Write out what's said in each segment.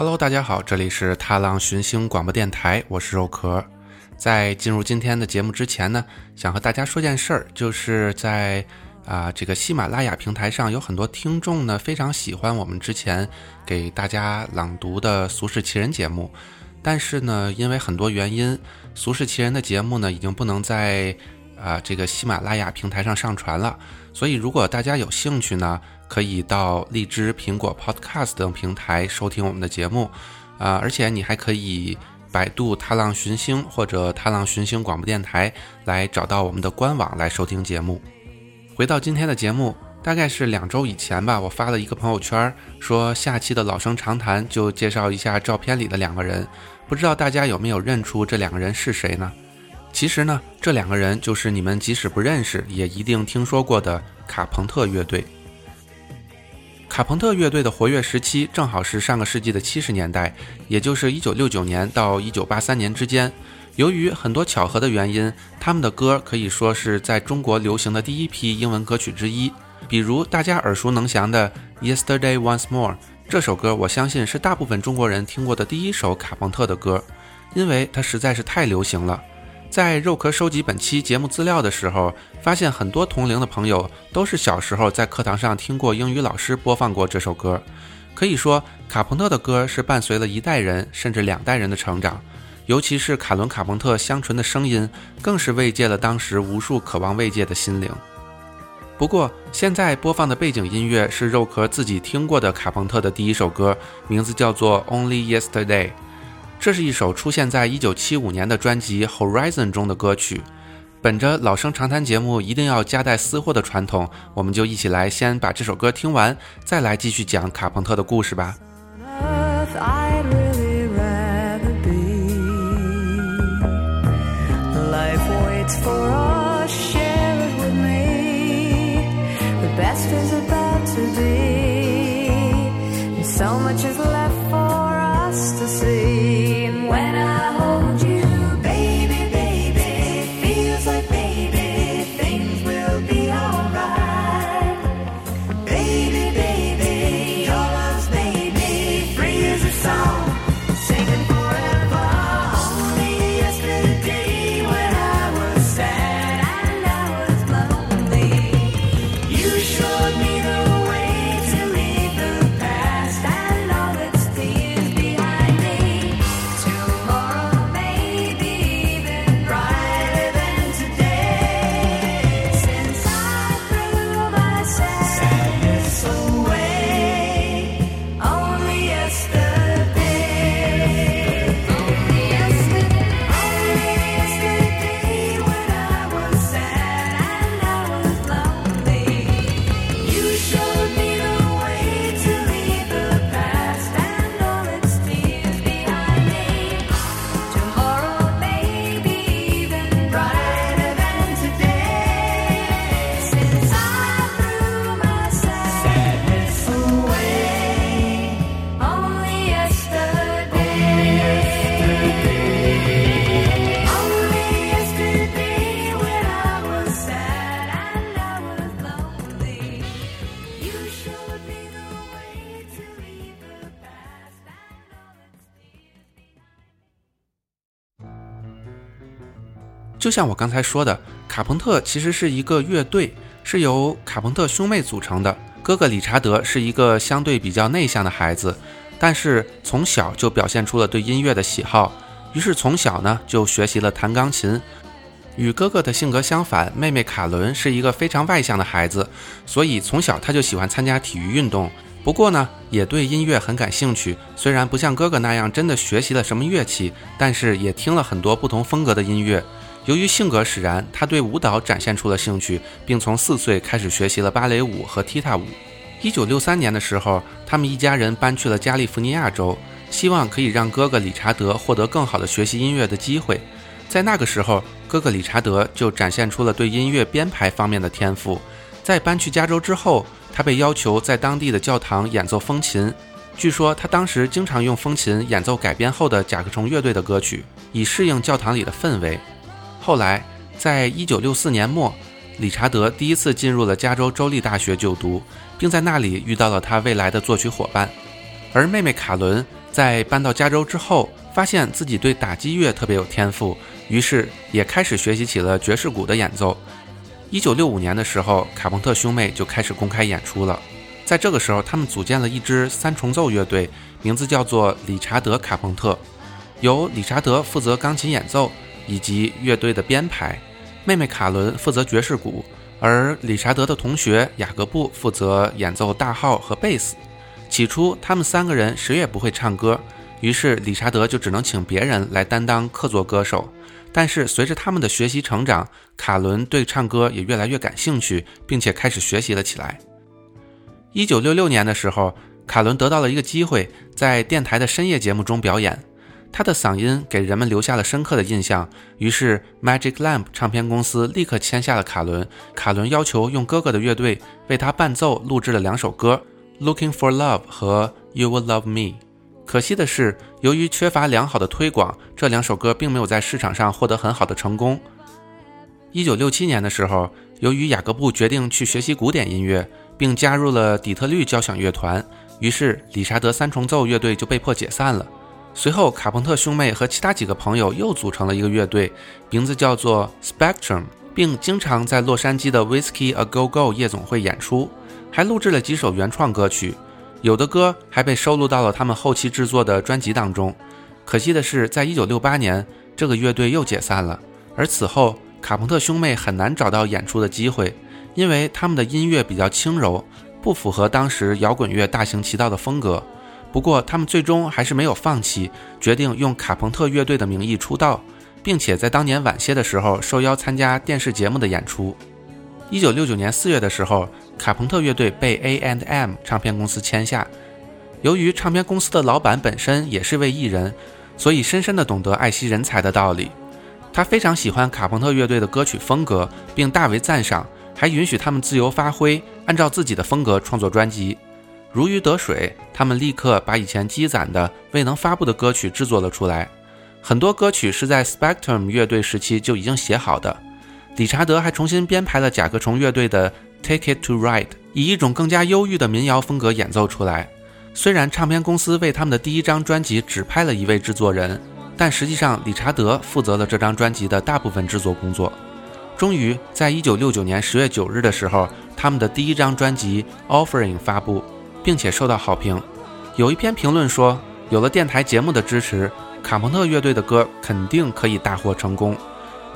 Hello，大家好，这里是踏浪寻星广播电台，我是肉壳。在进入今天的节目之前呢，想和大家说件事儿，就是在啊这个喜马拉雅平台上，有很多听众呢非常喜欢我们之前给大家朗读的《俗世奇人》节目，但是呢，因为很多原因，《俗世奇人》的节目呢已经不能在啊这个喜马拉雅平台上上传了。所以，如果大家有兴趣呢，可以到荔枝、苹果 Podcast 等平台收听我们的节目，啊，而且你还可以百度“踏浪寻星”或者“踏浪寻星广播电台”来找到我们的官网来收听节目。回到今天的节目，大概是两周以前吧，我发了一个朋友圈，说下期的老生常谈就介绍一下照片里的两个人，不知道大家有没有认出这两个人是谁呢？其实呢，这两个人就是你们即使不认识，也一定听说过的卡朋特乐队。卡朋特乐队的活跃时期正好是上个世纪的七十年代，也就是一九六九年到一九八三年之间。由于很多巧合的原因，他们的歌可以说是在中国流行的第一批英文歌曲之一。比如大家耳熟能详的《Yesterday Once More》这首歌，我相信是大部分中国人听过的第一首卡朋特的歌，因为它实在是太流行了。在肉壳收集本期节目资料的时候，发现很多同龄的朋友都是小时候在课堂上听过英语老师播放过这首歌。可以说，卡朋特的歌是伴随了一代人甚至两代人的成长。尤其是卡伦·卡朋特香醇的声音，更是慰藉了当时无数渴望慰藉的心灵。不过，现在播放的背景音乐是肉壳自己听过的卡朋特的第一首歌，名字叫做《Only Yesterday》。这是一首出现在1975年的专辑《Horizon》中的歌曲。本着老生常谈节目一定要夹带私货的传统，我们就一起来先把这首歌听完，再来继续讲卡朋特的故事吧。就像我刚才说的，卡朋特其实是一个乐队，是由卡朋特兄妹组成的。哥哥理查德是一个相对比较内向的孩子，但是从小就表现出了对音乐的喜好，于是从小呢就学习了弹钢琴。与哥哥的性格相反，妹妹卡伦是一个非常外向的孩子，所以从小他就喜欢参加体育运动。不过呢，也对音乐很感兴趣。虽然不像哥哥那样真的学习了什么乐器，但是也听了很多不同风格的音乐。由于性格使然，他对舞蹈展现出了兴趣，并从四岁开始学习了芭蕾舞和踢踏舞。一九六三年的时候，他们一家人搬去了加利福尼亚州，希望可以让哥哥理查德获得更好的学习音乐的机会。在那个时候，哥哥理查德就展现出了对音乐编排方面的天赋。在搬去加州之后，他被要求在当地的教堂演奏风琴。据说他当时经常用风琴演奏改编后的甲壳虫乐队的歌曲，以适应教堂里的氛围。后来，在一九六四年末，理查德第一次进入了加州州立大学就读，并在那里遇到了他未来的作曲伙伴。而妹妹卡伦在搬到加州之后，发现自己对打击乐特别有天赋，于是也开始学习起了爵士鼓的演奏。一九六五年的时候，卡朋特兄妹就开始公开演出了。在这个时候，他们组建了一支三重奏乐队，名字叫做理查德·卡朋特，由理查德负责钢琴演奏以及乐队的编排，妹妹卡伦负责爵士鼓。而理查德的同学雅各布负责演奏大号和贝斯。起初，他们三个人谁也不会唱歌，于是理查德就只能请别人来担当客座歌手。但是，随着他们的学习成长，卡伦对唱歌也越来越感兴趣，并且开始学习了起来。一九六六年的时候，卡伦得到了一个机会，在电台的深夜节目中表演。他的嗓音给人们留下了深刻的印象，于是 Magic Lamp 唱片公司立刻签下了卡伦。卡伦要求用哥哥的乐队为他伴奏，录制了两首歌《Looking for Love》和《You Will Love Me》。可惜的是，由于缺乏良好的推广，这两首歌并没有在市场上获得很好的成功。一九六七年的时候，由于雅各布决定去学习古典音乐，并加入了底特律交响乐团，于是理查德三重奏乐队就被迫解散了。随后，卡朋特兄妹和其他几个朋友又组成了一个乐队，名字叫做 Spectrum，并经常在洛杉矶的 Whiskey A Go Go 夜总会演出，还录制了几首原创歌曲，有的歌还被收录到了他们后期制作的专辑当中。可惜的是，在1968年，这个乐队又解散了，而此后，卡朋特兄妹很难找到演出的机会，因为他们的音乐比较轻柔，不符合当时摇滚乐大行其道的风格。不过，他们最终还是没有放弃，决定用卡朋特乐队的名义出道，并且在当年晚些的时候受邀参加电视节目的演出。一九六九年四月的时候，卡朋特乐队被 A&M 唱片公司签下。由于唱片公司的老板本身也是位艺人，所以深深地懂得爱惜人才的道理。他非常喜欢卡朋特乐队的歌曲风格，并大为赞赏，还允许他们自由发挥，按照自己的风格创作专辑。如鱼得水，他们立刻把以前积攒的未能发布的歌曲制作了出来。很多歌曲是在 Spectrum 乐队时期就已经写好的。理查德还重新编排了甲壳虫乐队的《Take It to Ride》，以一种更加忧郁的民谣风格演奏出来。虽然唱片公司为他们的第一张专辑指派了一位制作人，但实际上理查德负责了这张专辑的大部分制作工作。终于在1969年10月9日的时候，他们的第一张专辑《Offering》发布。并且受到好评。有一篇评论说，有了电台节目的支持，卡朋特乐队的歌肯定可以大获成功。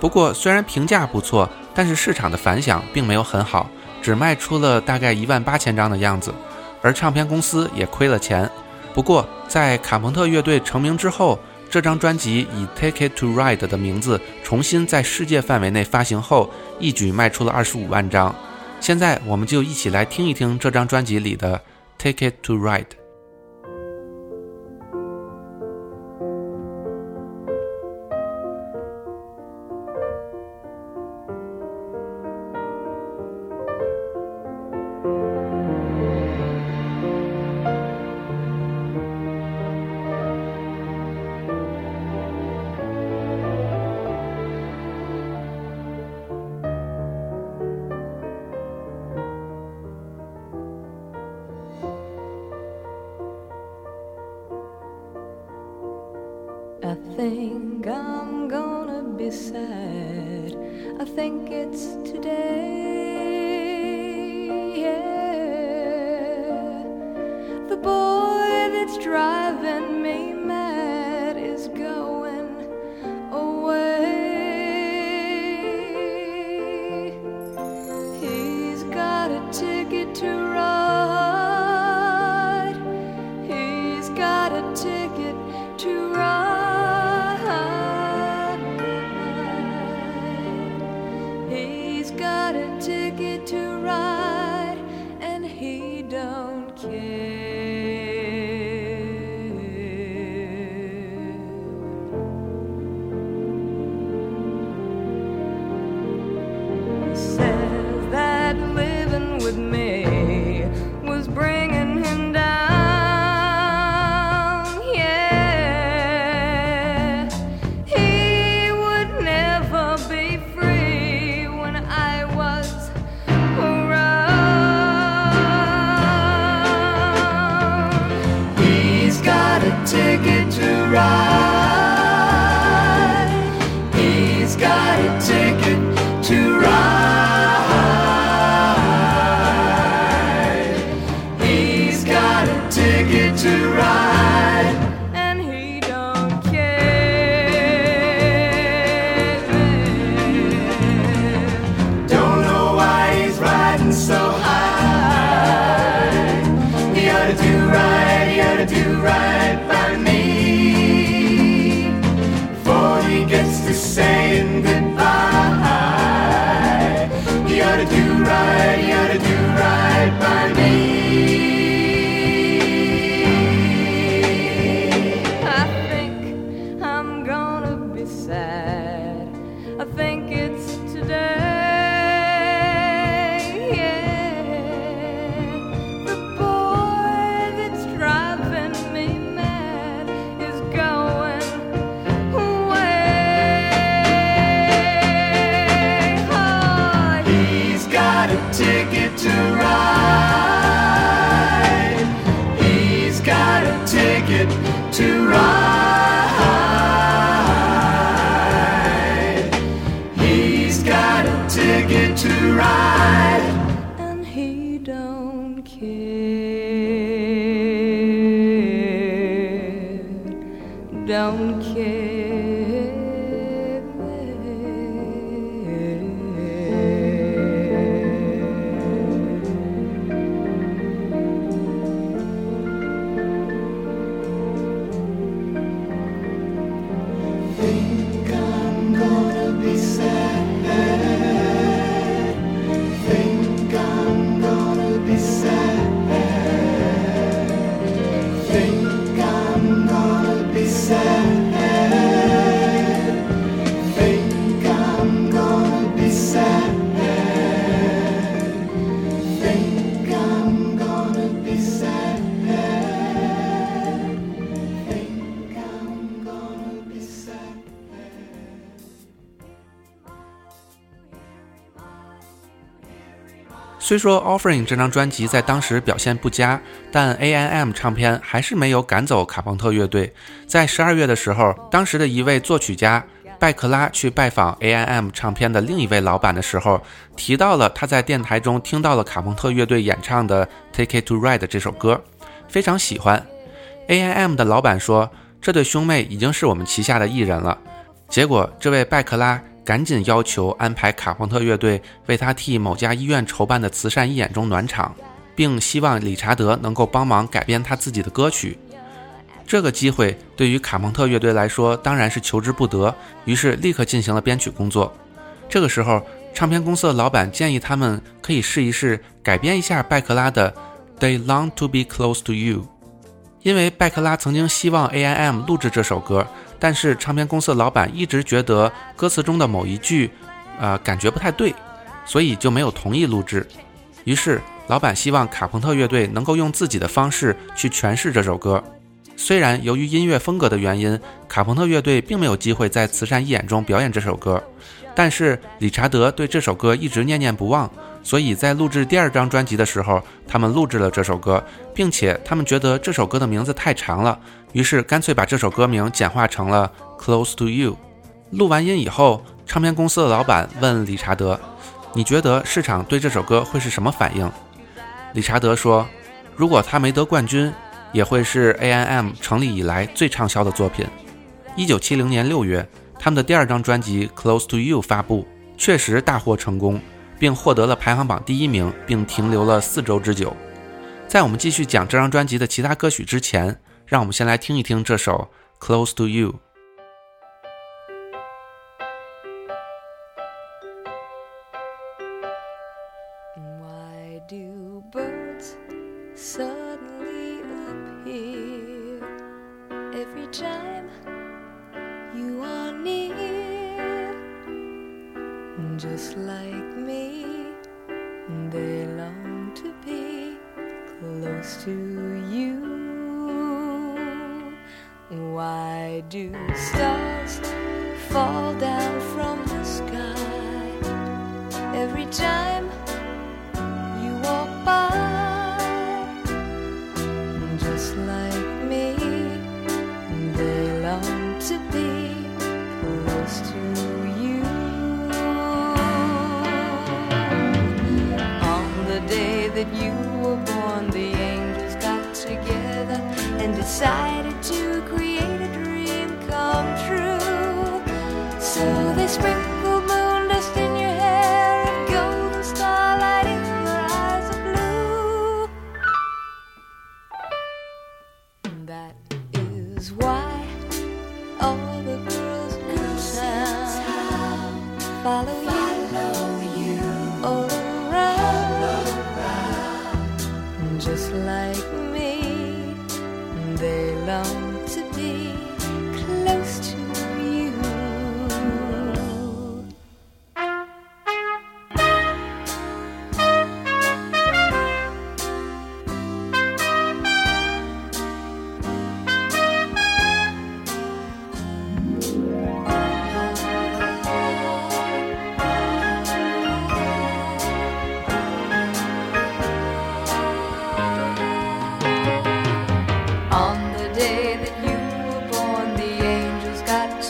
不过，虽然评价不错，但是市场的反响并没有很好，只卖出了大概一万八千张的样子，而唱片公司也亏了钱。不过，在卡朋特乐队成名之后，这张专辑以《Take It to Ride》的名字重新在世界范围内发行后，一举卖出了二十五万张。现在，我们就一起来听一听这张专辑里的。Ticket to Ride care. 虽说《Offering》这张专辑在当时表现不佳，但 A N M 唱片还是没有赶走卡朋特乐队。在十二月的时候，当时的一位作曲家拜克拉去拜访 AIM 唱片的另一位老板的时候，提到了他在电台中听到了卡朋特乐队演唱的《Take It to Ride》这首歌，非常喜欢。AIM 的老板说，这对兄妹已经是我们旗下的艺人了。结果，这位拜克拉赶紧要求安排卡朋特乐队为他替某家医院筹办的慈善义演中暖场，并希望理查德能够帮忙改编他自己的歌曲。这个机会对于卡朋特乐队来说当然是求之不得，于是立刻进行了编曲工作。这个时候，唱片公司的老板建议他们可以试一试改编一下拜克拉的《They Long to Be Close to You》，因为拜克拉曾经希望 A.I.M 录制这首歌。但是唱片公司的老板一直觉得歌词中的某一句，呃，感觉不太对，所以就没有同意录制。于是老板希望卡朋特乐队能够用自己的方式去诠释这首歌。虽然由于音乐风格的原因，卡朋特乐队并没有机会在慈善义演中表演这首歌，但是理查德对这首歌一直念念不忘，所以在录制第二张专辑的时候，他们录制了这首歌，并且他们觉得这首歌的名字太长了。于是干脆把这首歌名简化成了《Close to You》。录完音以后，唱片公司的老板问理查德：“你觉得市场对这首歌会是什么反应？”理查德说：“如果他没得冠军，也会是 A.I.M 成立以来最畅销的作品。”一九七零年六月，他们的第二张专辑《Close to You》发布，确实大获成功，并获得了排行榜第一名，并停留了四周之久。在我们继续讲这张专辑的其他歌曲之前，让我们先来听一听这首《Close to You》。You were born, the angels got together and decided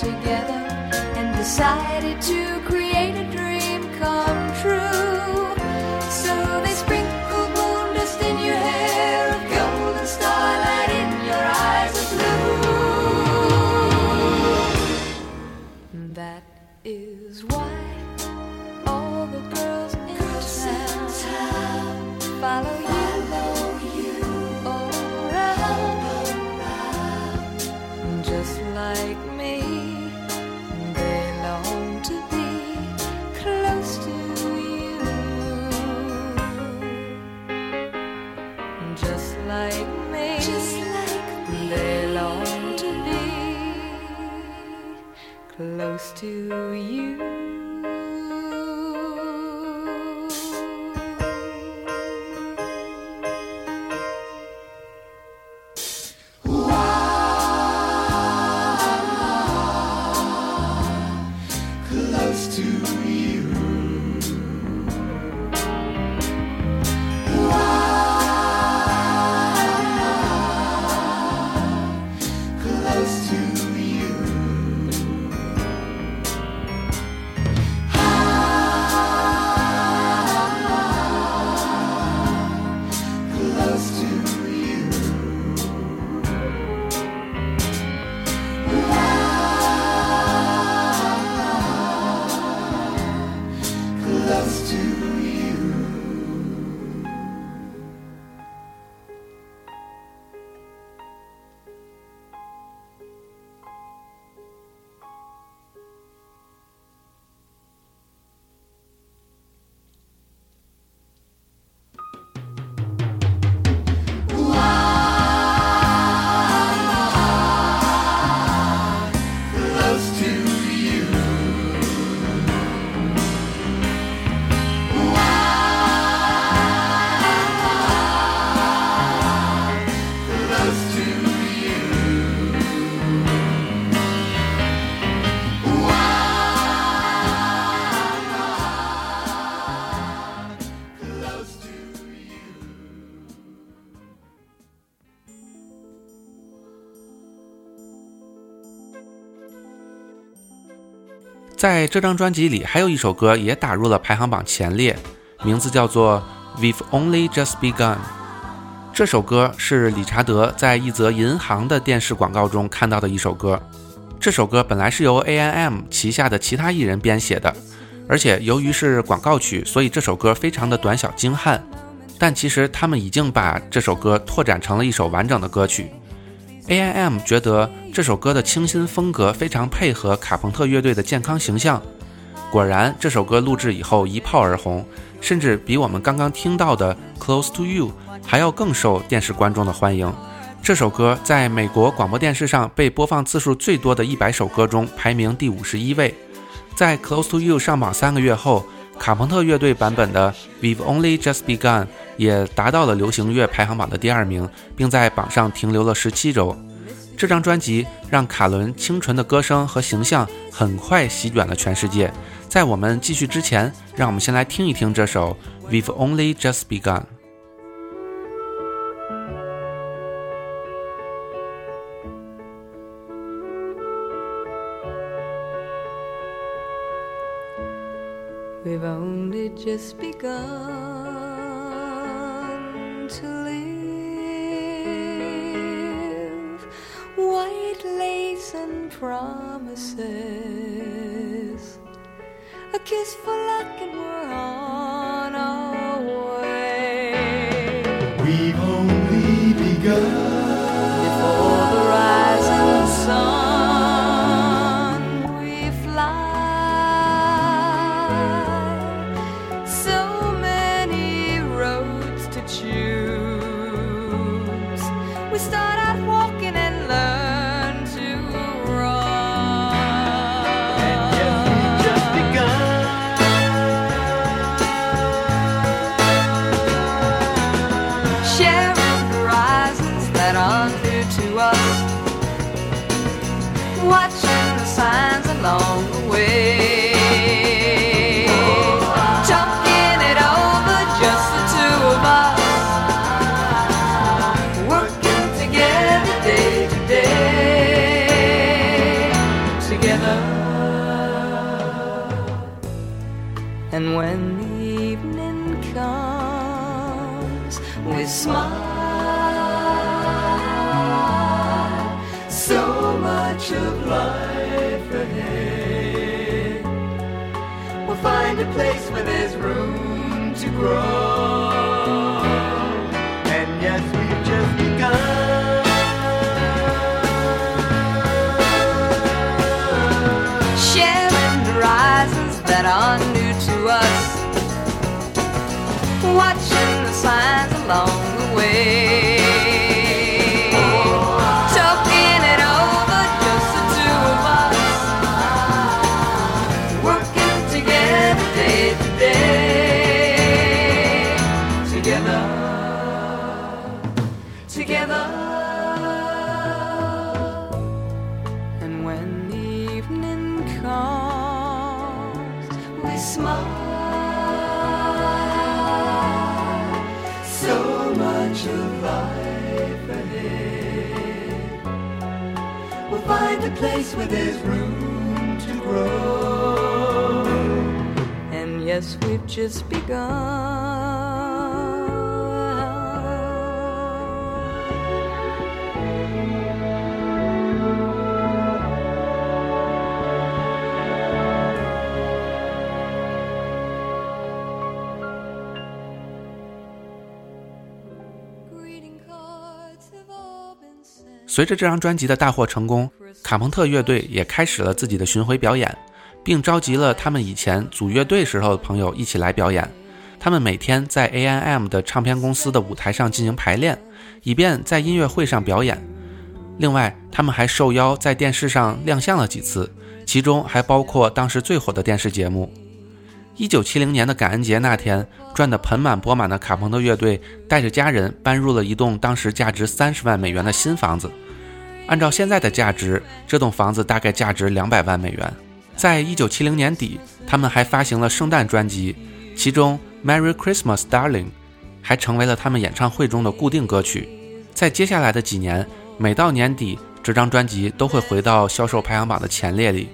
together and decided to create 在这张专辑里，还有一首歌也打入了排行榜前列，名字叫做《We've Only Just Begun》。这首歌是理查德在一则银行的电视广告中看到的一首歌。这首歌本来是由 A.I.M 旗下的其他艺人编写的，而且由于是广告曲，所以这首歌非常的短小精悍。但其实他们已经把这首歌拓展成了一首完整的歌曲。A.I.M 觉得这首歌的清新风格非常配合卡朋特乐队的健康形象。果然，这首歌录制以后一炮而红，甚至比我们刚刚听到的《Close to You》还要更受电视观众的欢迎。这首歌在美国广播电视上被播放次数最多的一百首歌中排名第五十一位。在《Close to You》上榜三个月后，卡朋特乐队版本的《We've Only Just Begun》也达到了流行乐排行榜的第二名，并在榜上停留了十七周。这张专辑让卡伦清纯的歌声和形象很快席卷了全世界。在我们继续之前，让我们先来听一听这首《We've Only Just Begun》。just begun to live. White lace and promises, a kiss for luck, and we're on our way. We've only begun before the rising sun. Watching the signs along the Watching the signs along the way. Together. And when the evening comes, we smile. So much of life ahead. We'll find a place where there's room to grow. And yes, we've just begun. 随着这张专辑的大获成功，卡朋特乐队也开始了自己的巡回表演，并召集了他们以前组乐队时候的朋友一起来表演。他们每天在 A N M 的唱片公司的舞台上进行排练，以便在音乐会上表演。另外，他们还受邀在电视上亮相了几次，其中还包括当时最火的电视节目。一九七零年的感恩节那天，赚得盆满钵满的卡朋特乐队带着家人搬入了一栋当时价值三十万美元的新房子。按照现在的价值，这栋房子大概价值两百万美元。在一九七零年底，他们还发行了圣诞专辑，其中《Merry Christmas, Darling》还成为了他们演唱会中的固定歌曲。在接下来的几年，每到年底，这张专辑都会回到销售排行榜的前列里。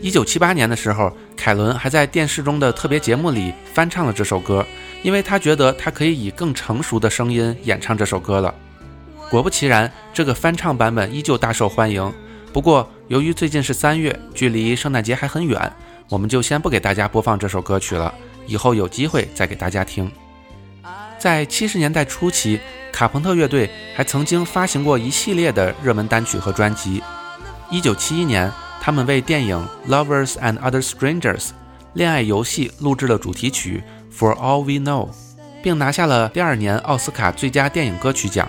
一九七八年的时候，凯伦还在电视中的特别节目里翻唱了这首歌，因为他觉得他可以以更成熟的声音演唱这首歌了。果不其然，这个翻唱版本依旧大受欢迎。不过，由于最近是三月，距离圣诞节还很远，我们就先不给大家播放这首歌曲了，以后有机会再给大家听。在七十年代初期，卡朋特乐队还曾经发行过一系列的热门单曲和专辑。一九七一年，他们为电影《Lovers and Other Strangers》恋爱游戏录制了主题曲《For All We Know》，并拿下了第二年奥斯卡最佳电影歌曲奖。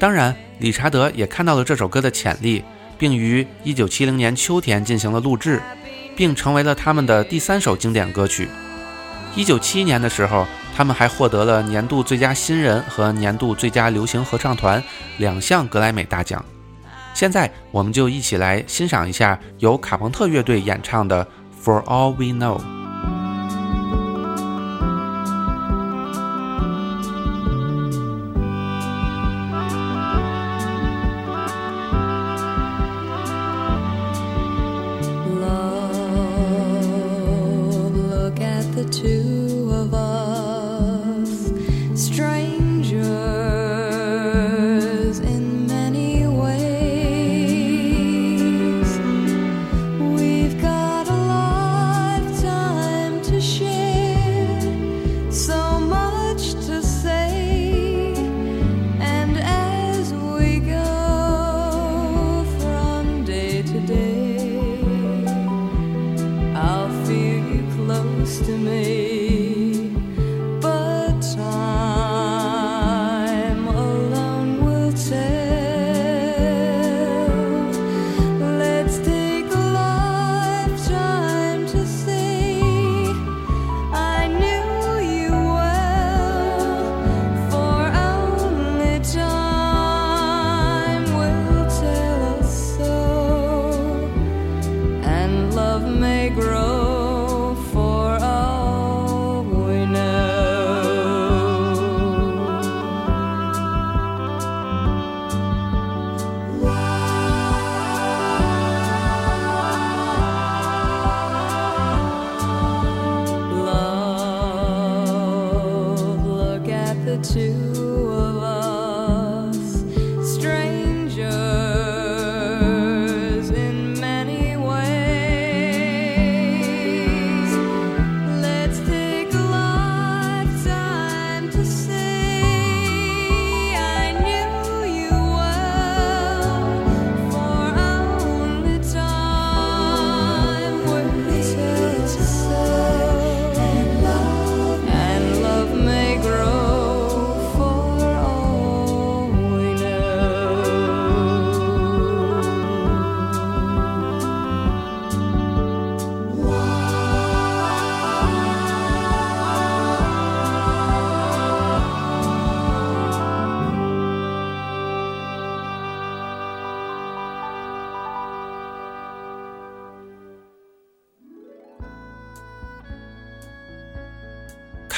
当然，理查德也看到了这首歌的潜力，并于1970年秋天进行了录制，并成为了他们的第三首经典歌曲。1971年的时候，他们还获得了年度最佳新人和年度最佳流行合唱团两项格莱美大奖。现在，我们就一起来欣赏一下由卡朋特乐队演唱的《For All We Know》。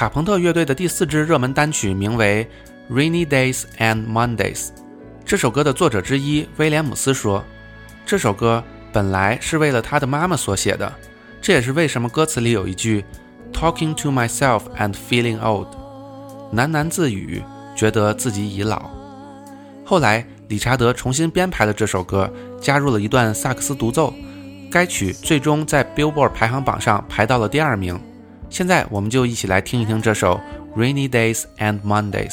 卡朋特乐队的第四支热门单曲名为《Rainy Days and Mondays》。这首歌的作者之一威廉姆斯说：“这首歌本来是为了他的妈妈所写的，这也是为什么歌词里有一句 ‘Talking to myself and feeling old’，喃喃自语，觉得自己已老。”后来，理查德重新编排了这首歌，加入了一段萨克斯独奏。该曲最终在 Billboard 排行榜上排到了第二名。现在，我们就一起来听一听这首《Rainy Days and Mondays》。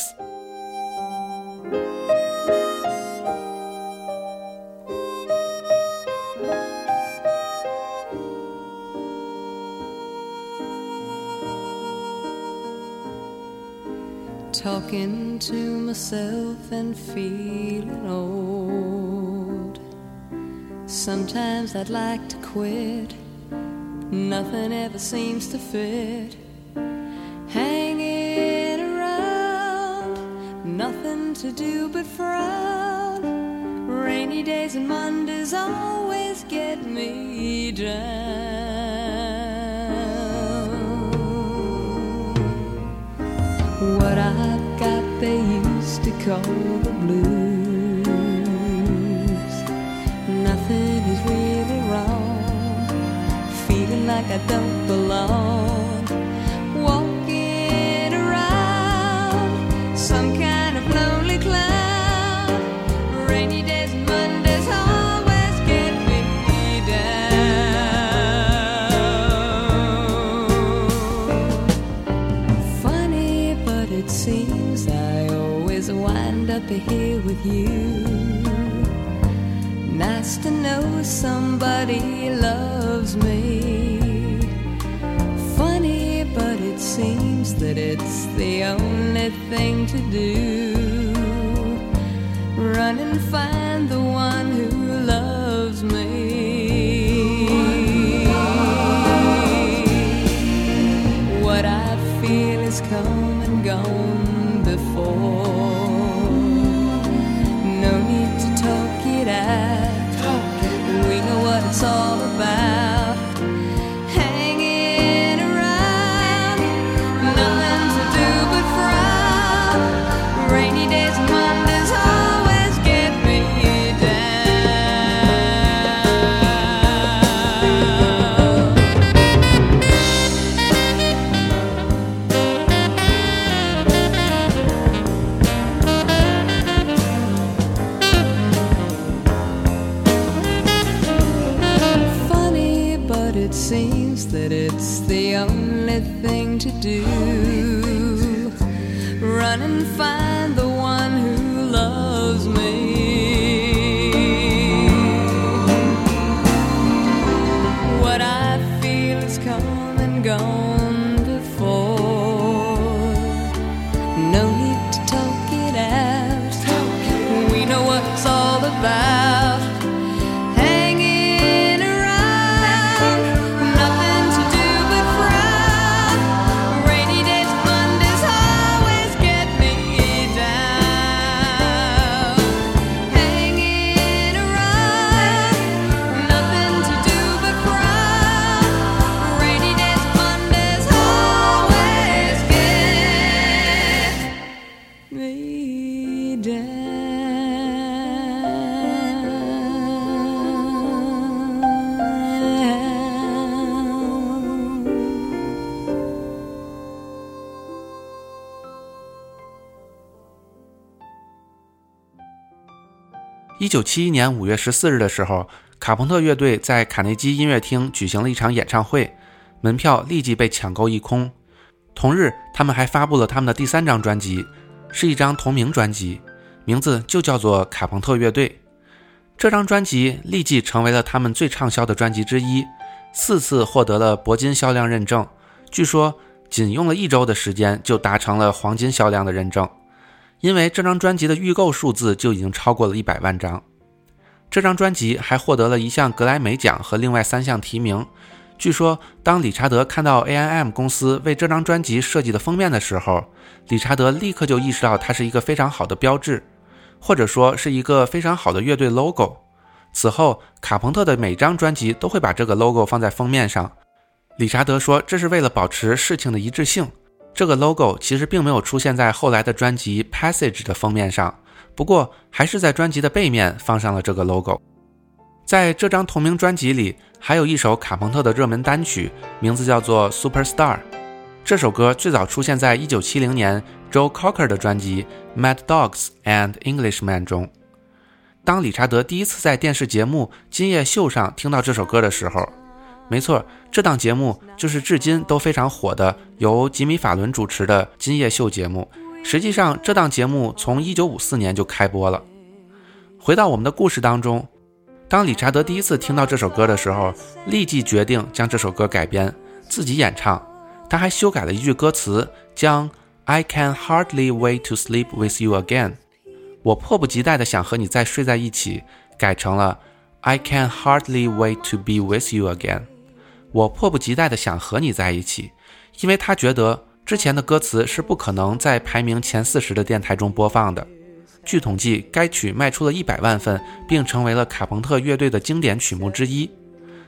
Talking to myself and feeling old. Sometimes I'd like to quit. Nothing ever seems to fit. Hanging around, nothing to do but frown. Rainy days and Mondays always get me down. What I've got they used to call the blues. Like I don't belong. Walking around some kind of lonely cloud. Rainy days and Mondays always get me down. Funny, but it seems I always wind up here with you. Nice to know somebody loves me. That it's the only thing to do. Run and find the one who loves me. 九七一年五月十四日的时候，卡朋特乐队在卡内基音乐厅举行了一场演唱会，门票立即被抢购一空。同日，他们还发布了他们的第三张专辑，是一张同名专辑，名字就叫做《卡朋特乐队》。这张专辑立即成为了他们最畅销的专辑之一，四次获得了铂金销量认证。据说，仅用了一周的时间就达成了黄金销量的认证。因为这张专辑的预购数字就已经超过了一百万张。这张专辑还获得了一项格莱美奖和另外三项提名。据说，当理查德看到 A.I.M 公司为这张专辑设计的封面的时候，理查德立刻就意识到它是一个非常好的标志，或者说是一个非常好的乐队 logo。此后，卡朋特的每张专辑都会把这个 logo 放在封面上。理查德说，这是为了保持事情的一致性。这个 logo 其实并没有出现在后来的专辑《Passage》的封面上，不过还是在专辑的背面放上了这个 logo。在这张同名专辑里，还有一首卡朋特的热门单曲，名字叫做《Superstar》。这首歌最早出现在1970年 Joe Cocker 的专辑《Mad Dogs and Englishmen》中。当理查德第一次在电视节目《今夜秀》上听到这首歌的时候，没错，这档节目就是至今都非常火的由吉米·法伦主持的《今夜秀》节目。实际上，这档节目从1954年就开播了。回到我们的故事当中，当理查德第一次听到这首歌的时候，立即决定将这首歌改编，自己演唱。他还修改了一句歌词，将 "I can hardly wait to sleep with you again"，我迫不及待的想和你再睡在一起，改成了 "I can hardly wait to be with you again"，我迫不及待的想和你在一起，因为他觉得之前的歌词是不可能在排名前四十的电台中播放的。据统计，该曲卖出了一百万份，并成为了卡朋特乐队的经典曲目之一。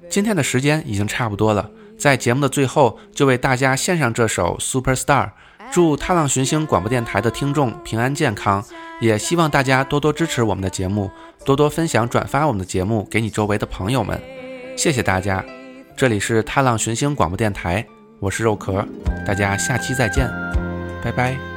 今天的时间已经差不多了。在节目的最后，就为大家献上这首《Superstar》，祝踏浪寻星广播电台的听众平安健康，也希望大家多多支持我们的节目，多多分享转发我们的节目给你周围的朋友们。谢谢大家，这里是踏浪寻星广播电台，我是肉壳，大家下期再见，拜拜。